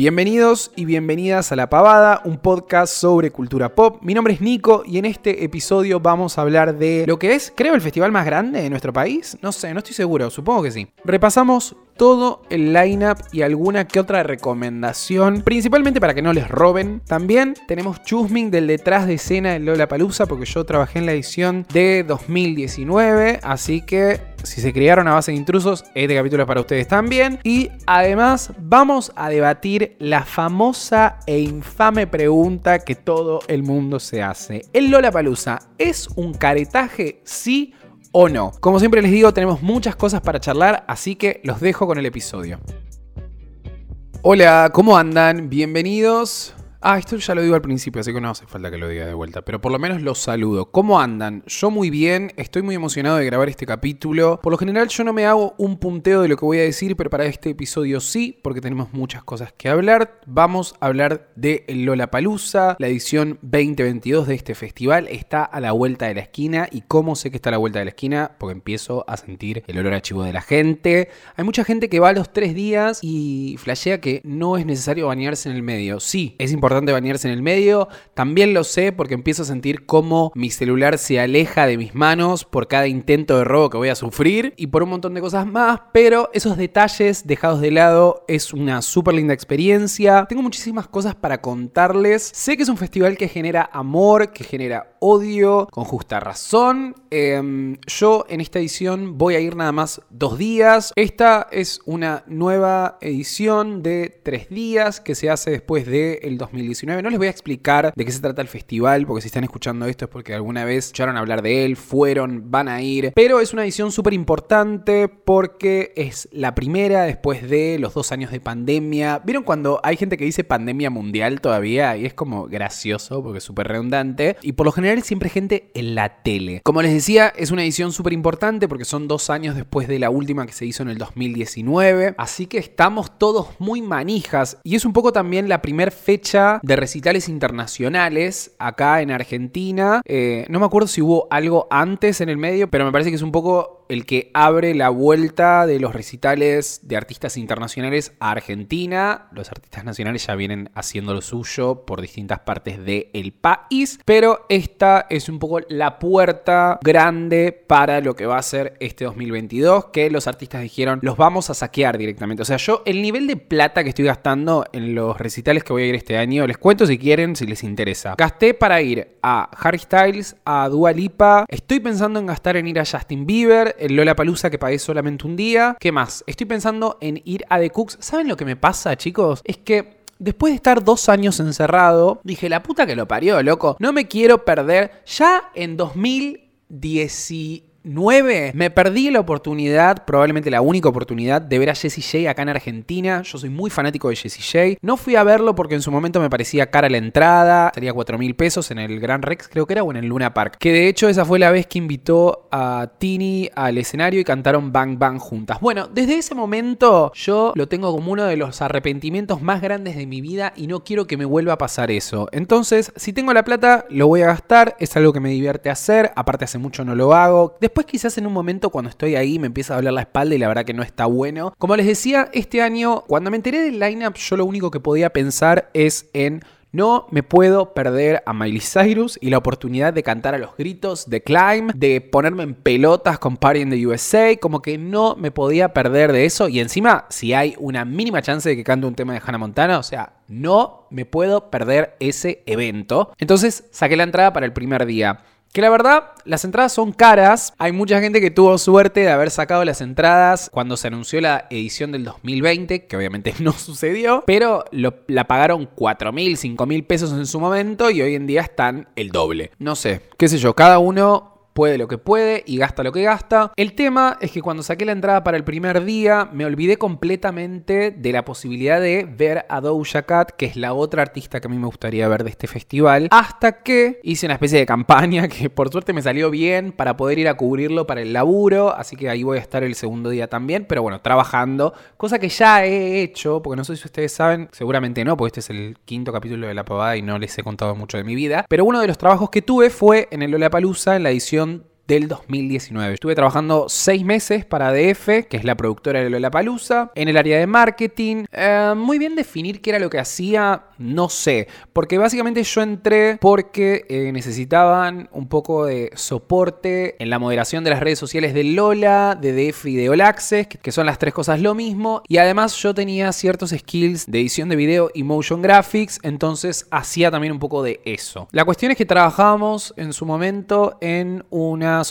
Bienvenidos y bienvenidas a La Pavada, un podcast sobre cultura pop. Mi nombre es Nico y en este episodio vamos a hablar de lo que es, creo, el festival más grande de nuestro país. No sé, no estoy seguro, supongo que sí. Repasamos todo el lineup y alguna que otra recomendación, principalmente para que no les roben. También tenemos chusming del detrás de escena de Lola Palusa, porque yo trabajé en la edición de 2019, así que si se criaron a base de intrusos, este capítulo es para ustedes también. Y además vamos a debatir la famosa e infame pregunta que todo el mundo se hace. ¿El Lola Palusa es un caretaje? Sí o no. Como siempre les digo, tenemos muchas cosas para charlar, así que los dejo con el episodio. Hola, ¿cómo andan? Bienvenidos Ah, esto ya lo digo al principio, así que no hace falta que lo diga de vuelta, pero por lo menos los saludo. ¿Cómo andan? Yo muy bien, estoy muy emocionado de grabar este capítulo. Por lo general yo no me hago un punteo de lo que voy a decir, pero para este episodio sí, porque tenemos muchas cosas que hablar. Vamos a hablar de Lola Palusa, la edición 2022 de este festival está a la vuelta de la esquina. ¿Y cómo sé que está a la vuelta de la esquina? Porque empiezo a sentir el olor a chivo de la gente. Hay mucha gente que va a los tres días y flashea que no es necesario bañarse en el medio. Sí, es importante importante bañarse en el medio. También lo sé porque empiezo a sentir cómo mi celular se aleja de mis manos por cada intento de robo que voy a sufrir y por un montón de cosas más. Pero esos detalles dejados de lado es una súper linda experiencia. Tengo muchísimas cosas para contarles. Sé que es un festival que genera amor, que genera odio, con justa razón. Em, yo en esta edición voy a ir nada más dos días. Esta es una nueva edición de tres días que se hace después del 2000 2019. No les voy a explicar de qué se trata el festival, porque si están escuchando esto es porque alguna vez escucharon hablar de él, fueron, van a ir. Pero es una edición súper importante porque es la primera después de los dos años de pandemia. ¿Vieron cuando hay gente que dice pandemia mundial todavía? Y es como gracioso porque es súper redundante. Y por lo general siempre gente en la tele. Como les decía, es una edición súper importante porque son dos años después de la última que se hizo en el 2019. Así que estamos todos muy manijas. Y es un poco también la primera fecha de recitales internacionales acá en Argentina. Eh, no me acuerdo si hubo algo antes en el medio, pero me parece que es un poco el que abre la vuelta de los recitales de artistas internacionales a Argentina. Los artistas nacionales ya vienen haciendo lo suyo por distintas partes del país, pero esta es un poco la puerta grande para lo que va a ser este 2022, que los artistas dijeron, los vamos a saquear directamente. O sea, yo el nivel de plata que estoy gastando en los recitales que voy a ir este año, les cuento si quieren, si les interesa. Gasté para ir a Harry Styles, a Dua Lipa, estoy pensando en gastar en ir a Justin Bieber, el Lola Palusa que pagué solamente un día. ¿Qué más? Estoy pensando en ir a The Cooks. ¿Saben lo que me pasa, chicos? Es que Después de estar dos años encerrado, dije, la puta que lo parió, loco. No me quiero perder. Ya en 2019 9. Me perdí la oportunidad, probablemente la única oportunidad, de ver a Jessie J acá en Argentina. Yo soy muy fanático de Jessie J. No fui a verlo porque en su momento me parecía cara la entrada. Sería 4 mil pesos en el Gran Rex, creo que era, o en el Luna Park. Que de hecho esa fue la vez que invitó a Tini al escenario y cantaron Bang Bang juntas. Bueno, desde ese momento yo lo tengo como uno de los arrepentimientos más grandes de mi vida y no quiero que me vuelva a pasar eso. Entonces, si tengo la plata, lo voy a gastar. Es algo que me divierte hacer. Aparte, hace mucho no lo hago. Después quizás en un momento cuando estoy ahí me empieza a doler la espalda y la verdad que no está bueno. Como les decía, este año cuando me enteré del lineup yo lo único que podía pensar es en no me puedo perder a Miley Cyrus y la oportunidad de cantar a los gritos de Climb, de ponerme en pelotas con Party in the USA, como que no me podía perder de eso. Y encima, si hay una mínima chance de que cante un tema de Hannah Montana, o sea, no me puedo perder ese evento. Entonces saqué la entrada para el primer día. Que la verdad, las entradas son caras. Hay mucha gente que tuvo suerte de haber sacado las entradas cuando se anunció la edición del 2020, que obviamente no sucedió, pero la pagaron 4 mil, 5 mil pesos en su momento y hoy en día están el doble. No sé, qué sé yo, cada uno puede lo que puede y gasta lo que gasta. El tema es que cuando saqué la entrada para el primer día me olvidé completamente de la posibilidad de ver a Doja Cat, que es la otra artista que a mí me gustaría ver de este festival, hasta que hice una especie de campaña que por suerte me salió bien para poder ir a cubrirlo para el laburo, así que ahí voy a estar el segundo día también, pero bueno, trabajando, cosa que ya he hecho, porque no sé si ustedes saben, seguramente no, porque este es el quinto capítulo de La Pavada y no les he contado mucho de mi vida, pero uno de los trabajos que tuve fue en el Lollapalooza en la edición relación del 2019. Estuve trabajando seis meses para DF, que es la productora de Lollapalooza, en el área de marketing. Eh, muy bien definir qué era lo que hacía, no sé, porque básicamente yo entré porque eh, necesitaban un poco de soporte en la moderación de las redes sociales de Lola, de DF y de Access, que son las tres cosas lo mismo, y además yo tenía ciertos skills de edición de video y motion graphics, entonces hacía también un poco de eso. La cuestión es que trabajábamos en su momento en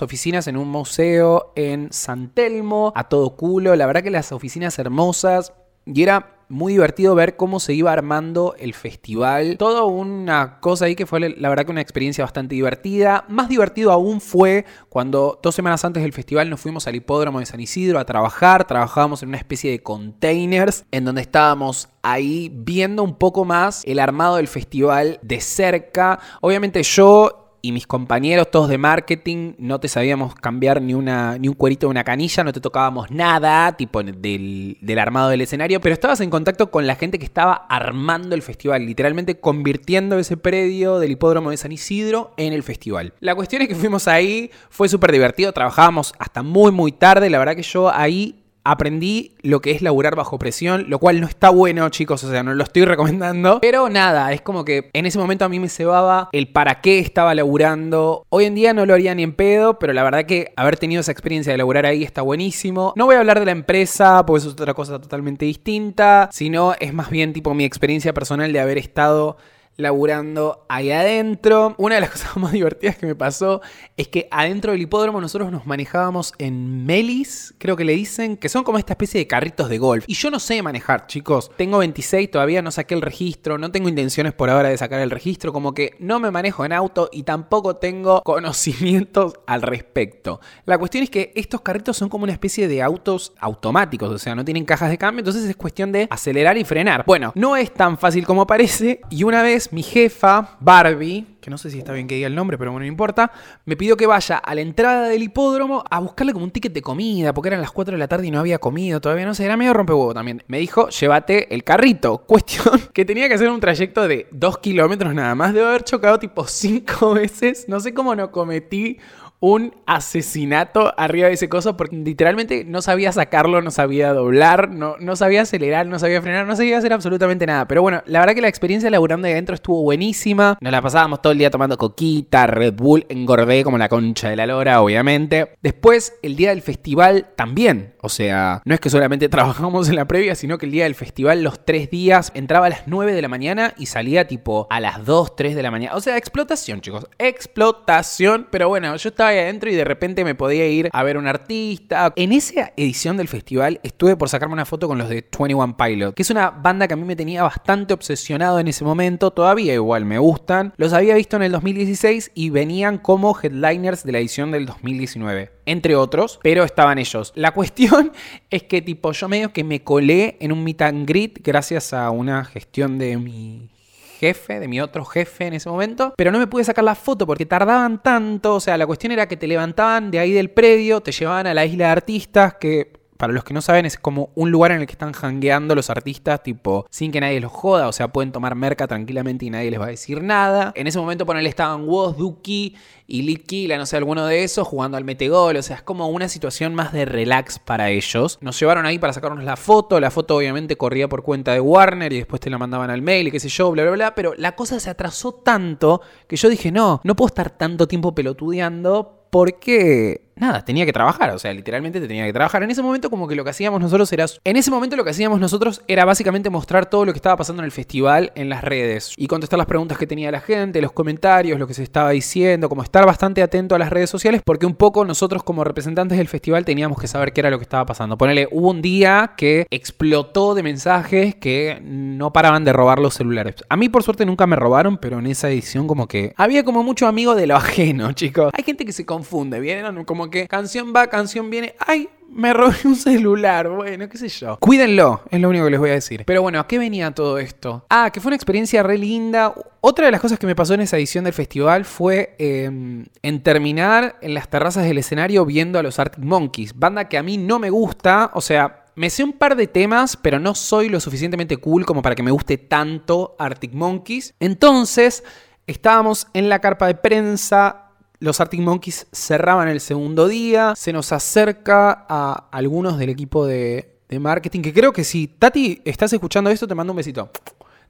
oficinas, en un museo en San Telmo, a todo culo, la verdad que las oficinas hermosas, y era muy divertido ver cómo se iba armando el festival. Todo una cosa ahí que fue la verdad que una experiencia bastante divertida. Más divertido aún fue cuando dos semanas antes del festival nos fuimos al hipódromo de San Isidro a trabajar. Trabajábamos en una especie de containers en donde estábamos ahí viendo un poco más el armado del festival de cerca. Obviamente yo y mis compañeros todos de marketing no te sabíamos cambiar ni, una, ni un cuerito de una canilla, no te tocábamos nada, tipo del, del, armado del escenario, pero estabas en contacto con la gente que estaba armando el festival, literalmente convirtiendo ese predio del hipódromo de San Isidro en el festival. La cuestión es que fuimos ahí, fue súper divertido, trabajábamos hasta muy muy tarde, la verdad que yo ahí aprendí lo que es laburar bajo presión, lo cual no está bueno, chicos, o sea, no lo estoy recomendando. Pero nada, es como que en ese momento a mí me cebaba el para qué estaba laburando. Hoy en día no lo haría ni en pedo, pero la verdad que haber tenido esa experiencia de laburar ahí está buenísimo. No voy a hablar de la empresa, porque eso es otra cosa totalmente distinta, sino es más bien tipo mi experiencia personal de haber estado laburando ahí adentro. Una de las cosas más divertidas que me pasó es que adentro del hipódromo nosotros nos manejábamos en melis, creo que le dicen, que son como esta especie de carritos de golf. Y yo no sé manejar, chicos. Tengo 26, todavía no saqué el registro, no tengo intenciones por ahora de sacar el registro, como que no me manejo en auto y tampoco tengo conocimientos al respecto. La cuestión es que estos carritos son como una especie de autos automáticos, o sea, no tienen cajas de cambio, entonces es cuestión de acelerar y frenar. Bueno, no es tan fácil como parece y una vez mi jefa, Barbie, que no sé si está bien que diga el nombre, pero bueno, no importa, me pidió que vaya a la entrada del hipódromo a buscarle como un ticket de comida, porque eran las 4 de la tarde y no había comido, todavía no sé, era medio rompehuevo también. Me dijo, llévate el carrito. Cuestión que tenía que hacer un trayecto de 2 kilómetros nada más, de haber chocado tipo 5 veces, no sé cómo no cometí un asesinato arriba de ese coso porque literalmente no sabía sacarlo, no sabía doblar, no, no sabía acelerar, no sabía frenar, no sabía hacer absolutamente nada. Pero bueno, la verdad que la experiencia laburando ahí adentro estuvo buenísima. Nos la pasábamos todo el día tomando coquita, Red Bull, engordé como la concha de la lora, obviamente. Después, el día del festival también. O sea, no es que solamente trabajamos en la previa, sino que el día del festival, los tres días, entraba a las 9 de la mañana y salía tipo a las 2, 3 de la mañana. O sea, explotación, chicos. Explotación. Pero bueno, yo adentro y de repente me podía ir a ver un artista. En esa edición del festival estuve por sacarme una foto con los de 21 Pilot, que es una banda que a mí me tenía bastante obsesionado en ese momento, todavía igual me gustan. Los había visto en el 2016 y venían como headliners de la edición del 2019 entre otros, pero estaban ellos. La cuestión es que tipo yo medio que me colé en un meet and greet gracias a una gestión de mi jefe, de mi otro jefe en ese momento, pero no me pude sacar la foto porque tardaban tanto, o sea, la cuestión era que te levantaban de ahí del predio, te llevaban a la isla de artistas, que para los que no saben, es como un lugar en el que están hangueando los artistas, tipo, sin que nadie los joda, o sea, pueden tomar merca tranquilamente y nadie les va a decir nada. En ese momento, ponele, estaban Woz, Duki y Litkila, no sé, alguno de esos, jugando al metegol, o sea, es como una situación más de relax para ellos. Nos llevaron ahí para sacarnos la foto, la foto obviamente corría por cuenta de Warner y después te la mandaban al mail y qué sé yo, bla, bla, bla, pero la cosa se atrasó tanto que yo dije, no, no puedo estar tanto tiempo pelotudeando porque nada, tenía que trabajar, o sea, literalmente te tenía que trabajar. En ese momento como que lo que hacíamos nosotros era... En ese momento lo que hacíamos nosotros era básicamente mostrar todo lo que estaba pasando en el festival en las redes y contestar las preguntas que tenía la gente, los comentarios, lo que se estaba diciendo, como estar bastante atento a las redes sociales porque un poco nosotros como representantes del festival teníamos que saber qué era lo que estaba pasando. Ponele, hubo un día que explotó de mensajes que no paraban de robar los celulares. A mí por suerte nunca me robaron, pero en esa edición como que había como mucho amigo de lo ajeno, chicos. Hay gente que se confunde, ¿vieron? Como que canción va, canción viene. ¡Ay! Me robé un celular, bueno, qué sé yo. Cuídenlo, es lo único que les voy a decir. Pero bueno, ¿a qué venía todo esto? Ah, que fue una experiencia re linda. Otra de las cosas que me pasó en esa edición del festival fue em, en terminar en las terrazas del escenario viendo a los Arctic Monkeys, banda que a mí no me gusta, o sea, me sé un par de temas, pero no soy lo suficientemente cool como para que me guste tanto Arctic Monkeys. Entonces, estábamos en la carpa de prensa Los Arctic Monkeys cerraban el segundo día. Se nos acerca a algunos del equipo de, de marketing. Que creo que si Tati estás escuchando esto, te mando un besito.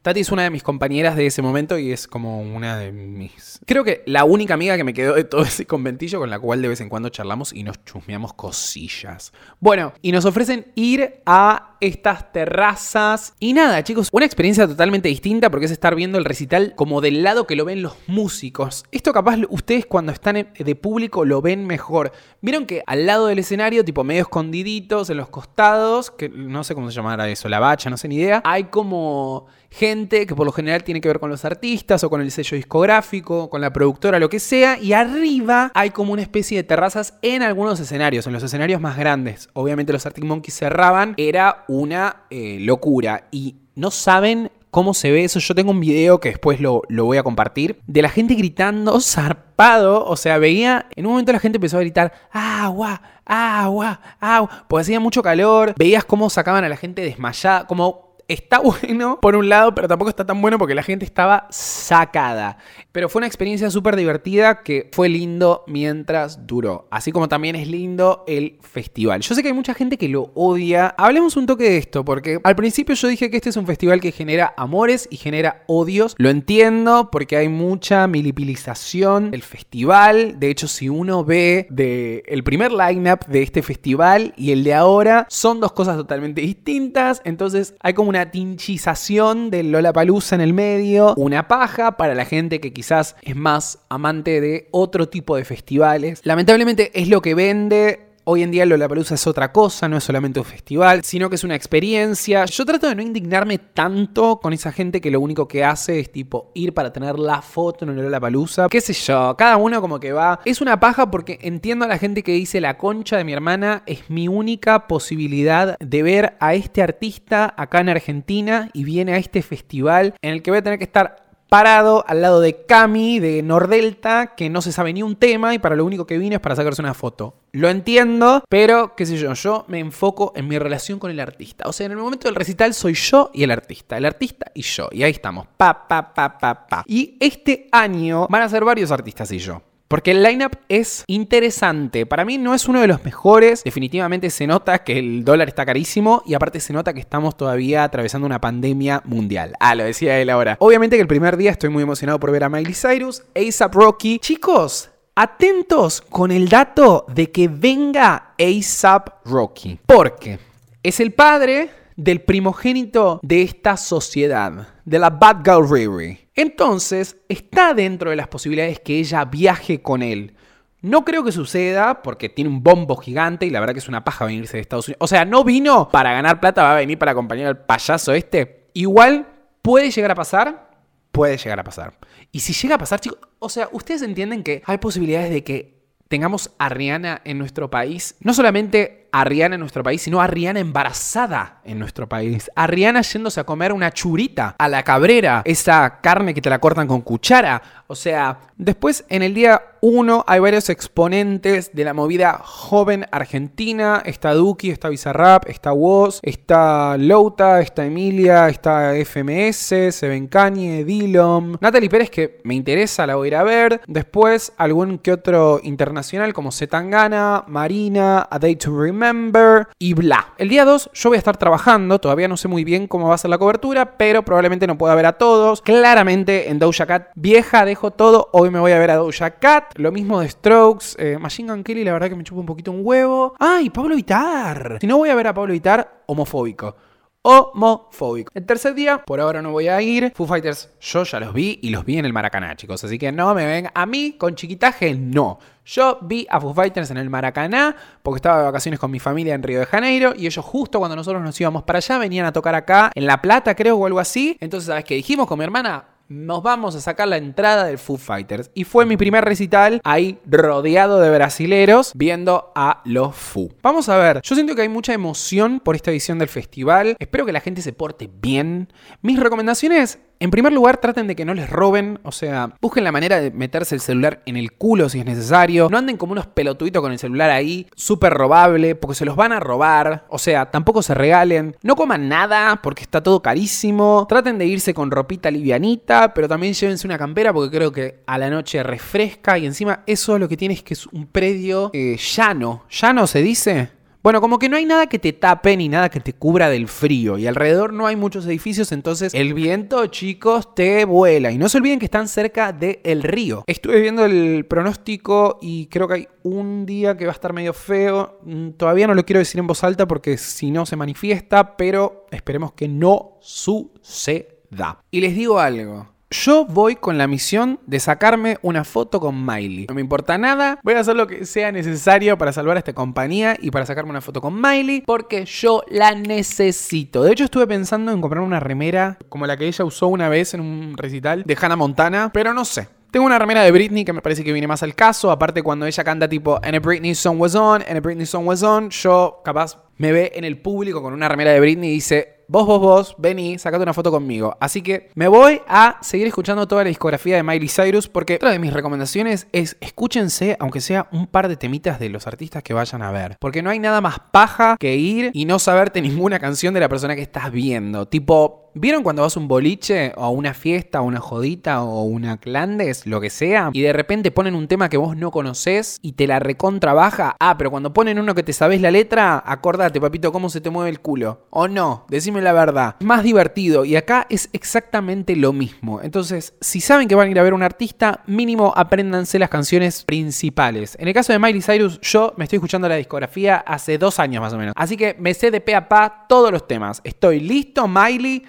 Tati es una de mis compañeras de ese momento y es como una de mis... Creo que la única amiga que me quedó de todo ese conventillo con la cual de vez en cuando charlamos y nos chusmeamos cosillas. Bueno, y nos ofrecen ir a estas terrazas. Y nada, chicos, una experiencia totalmente distinta porque es estar viendo el recital como del lado que lo ven los músicos. Esto capaz ustedes cuando están de público lo ven mejor. Vieron que al lado del escenario, tipo medio escondiditos, en los costados, que no sé cómo se llamará eso, la bacha, no sé ni idea, hay como gente que por lo general tiene que ver con los artistas o con el sello discográfico, con la productora, lo que sea, y arriba hay como una especie de terrazas en algunos escenarios, en los escenarios más grandes. Obviamente los Arctic Monkeys cerraban, era una eh, locura y no saben cómo se ve eso. Yo tengo un video que después lo, lo, voy a compartir. De la gente gritando zarpado. O sea, veía. En un momento la gente empezó a gritar: agua, agua, agua. Porque hacía mucho calor. Veías cómo sacaban a la gente desmayada. Como está bueno por un lado, pero tampoco está tan bueno porque la gente estaba sacada. Pero fue una experiencia súper divertida que fue lindo mientras duró. Así como también es lindo el festival. Yo sé que hay mucha gente que lo odia. Hablemos un toque de esto, porque al principio yo dije que este es un festival que genera amores y genera odios. Lo entiendo porque hay mucha milipilización del festival. De hecho, si uno ve de el primer lineup de este festival y el de ahora, son dos cosas totalmente distintas. Entonces hay como una tinchización del Lollapalooza en el medio, una paja para la gente que quizás es más amante de otro tipo de festivales. Lamentablemente es lo que vende, Hoy en día Lollapalooza es otra cosa, no es solamente un festival, sino que es una experiencia. Yo trato de no indignarme tanto con esa gente que lo único que hace es tipo ir para tener la foto en Lollapalooza. Qué sé yo, cada uno como que va. Es una paja porque entiendo a la gente que dice la concha de mi hermana es mi única posibilidad de ver a este artista acá en Argentina y viene a este festival en el que voy a tener que estar parado al lado de Cami de Nordelta, que no se sabe ni un tema y para lo único que vino es para sacarse una foto. Lo entiendo, pero qué sé yo, yo me enfoco en mi relación con el artista. O sea, en el momento del recital soy yo y el artista, el artista y yo. Y ahí estamos, pa, pa, pa, pa, pa. Y este año van a ser varios artistas y yo. Porque el lineup es interesante. Para mí no es uno de los mejores. Definitivamente se nota que el dólar está carísimo y aparte se nota que estamos todavía atravesando una pandemia mundial. Ah, lo decía él ahora. Obviamente que el primer día estoy muy emocionado por ver a Miley Cyrus, ASAP Rocky. Chicos, atentos con el dato de que venga ASAP Rocky. Porque es el padre del primogénito de esta sociedad, de la Bad Girl Riri. Entonces, está dentro de las posibilidades que ella viaje con él. No creo que suceda porque tiene un bombo gigante y la verdad que es una paja venirse de Estados Unidos. O sea, no vino para ganar plata, va a venir para acompañar al payaso este. Igual puede llegar a pasar, puede llegar a pasar. Y si llega a pasar, chicos, o sea, ustedes entienden que hay posibilidades de que tengamos a Rihanna en nuestro país, no solamente a Rihanna en nuestro país, sino a Rihanna embarazada en nuestro país. A Rihanna yéndose a comer una churita a la cabrera, esa carne que te la cortan con cuchara. O sea, después en el día 1 hay varios exponentes de la movida joven argentina. Está Duki, está Bizarrap, está Woz, está Louta, está Emilia, está FMS, Seven Kanye, Dillom. Natalie Pérez que me interesa, la voy a ir a ver. Después algún que otro internacional como Zetangana, Marina, A Day to Remember Remember y bla. El día 2 yo voy a estar trabajando, todavía no sé muy bien cómo va a ser la cobertura, pero probablemente no pueda ver a todos. Claramente en Doja Cat vieja dejo todo, hoy me voy a ver a Doja Cat, lo mismo de Strokes, eh, Machine Gun Kelly la verdad que me chupa un poquito un huevo. ¡Ay, Pablo Vitar! Si no voy a ver a Pablo Vitar, homofóbico homofóbico. El tercer día, por ahora no voy a ir. Foo Fighters, yo ya los vi y los vi en el Maracaná, chicos. Así que no me ven. A mí, con chiquitaje, no. Yo vi a Foo Fighters en el Maracaná porque estaba de vacaciones con mi familia en Río de Janeiro y ellos justo cuando nosotros nos íbamos para allá venían a tocar acá en La Plata, creo, o algo así. Entonces, ¿sabes qué dijimos con mi hermana? Nos vamos a sacar la entrada del Foo Fighters. Y fue mi primer recital ahí rodeado de brasileros viendo a los Foo. Vamos a ver, yo siento que hay mucha emoción por esta edición del festival. Espero que la gente se porte bien. Mis recomendaciones En primer lugar, traten de que no les roben, o sea, busquen la manera de meterse el celular en el culo si es necesario. No anden como unos pelotuitos con el celular ahí, súper robable, porque se los van a robar. O sea, tampoco se regalen. No coman nada porque está todo carísimo. Traten de irse con ropita livianita, pero también llévense una campera porque creo que a la noche refresca y encima eso lo que tiene es que es un predio eh, llano. ¿Llano se dice? Bueno, como que no hay nada que te tape ni nada que te cubra del frío y alrededor no hay muchos edificios, entonces el viento, chicos, te vuela. Y no se olviden que están cerca del río. Estuve viendo el pronóstico y creo que hay un día que va a estar medio feo. Mm, todavía no lo quiero decir en voz alta porque si no se manifiesta, pero esperemos que no suceda. Y les digo algo. Yo voy con la misión de sacarme una foto con Miley. No me importa nada, voy a hacer lo que sea necesario para salvar a esta compañía y para sacarme una foto con Miley porque yo la necesito. De hecho, estuve pensando en comprar una remera como la que ella usó una vez en un recital de Hannah Montana, pero no sé. Tengo una remera de Britney que me parece que viene más al caso. Aparte, cuando ella canta tipo And a Britney song was on, and a Britney song was on, yo capaz me ve en el público con una remera de Britney y dice vos, vos, vos, vení, sacate una foto conmigo. Así que me voy a seguir escuchando toda la discografía de Miley Cyrus porque otra de mis recomendaciones es escúchense, aunque sea un par de temitas de los artistas que vayan a ver. Porque no hay nada más paja que ir y no saberte ninguna canción de la persona que estás viendo. Tipo, ¿Vieron cuando vas a un boliche o a una fiesta o una jodita o una clandes, lo que sea, y de repente ponen un tema que vos no conocés y te la recontrabaja? Ah, pero cuando ponen uno que te sabes la letra, acordate, papito, cómo se te mueve el culo. O no, decime la verdad. Más divertido y acá es exactamente lo mismo. Entonces, si saben que van a ir a ver un artista, mínimo apréndanse las canciones principales. En el caso de Miley Cyrus, yo me estoy escuchando la discografía hace dos años más o menos. Así que me sé de pe a pa todos los temas. Estoy listo, Miley.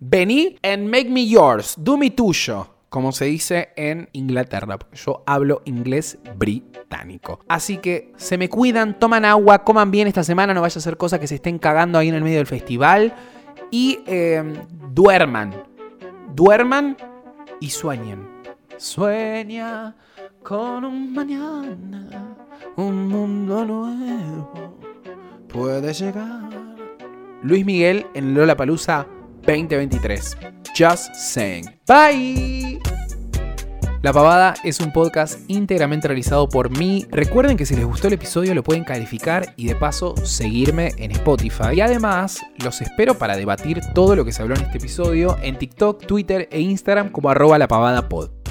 Vení and make me yours. Do me tuyo como se dice en Inglaterra, porque yo hablo inglés británico. Así que se me cuidan, toman agua, coman bien esta semana, no vaya a hacer cosas que se estén cagando ahí en el medio del festival. Y em, duerman, duerman y sueñen. Sueña con un mañana, un mundo nuevo puede llegar. Luis Miguel en Lola Palusa 2023. Just saying. Bye. La Pavada es un podcast íntegramente realizado por mí. Recuerden que si les gustó el episodio lo pueden calificar y de paso seguirme en Spotify. Y además los espero para debatir todo lo que se habló en este episodio en TikTok, Twitter e Instagram como arroba la pavada pod.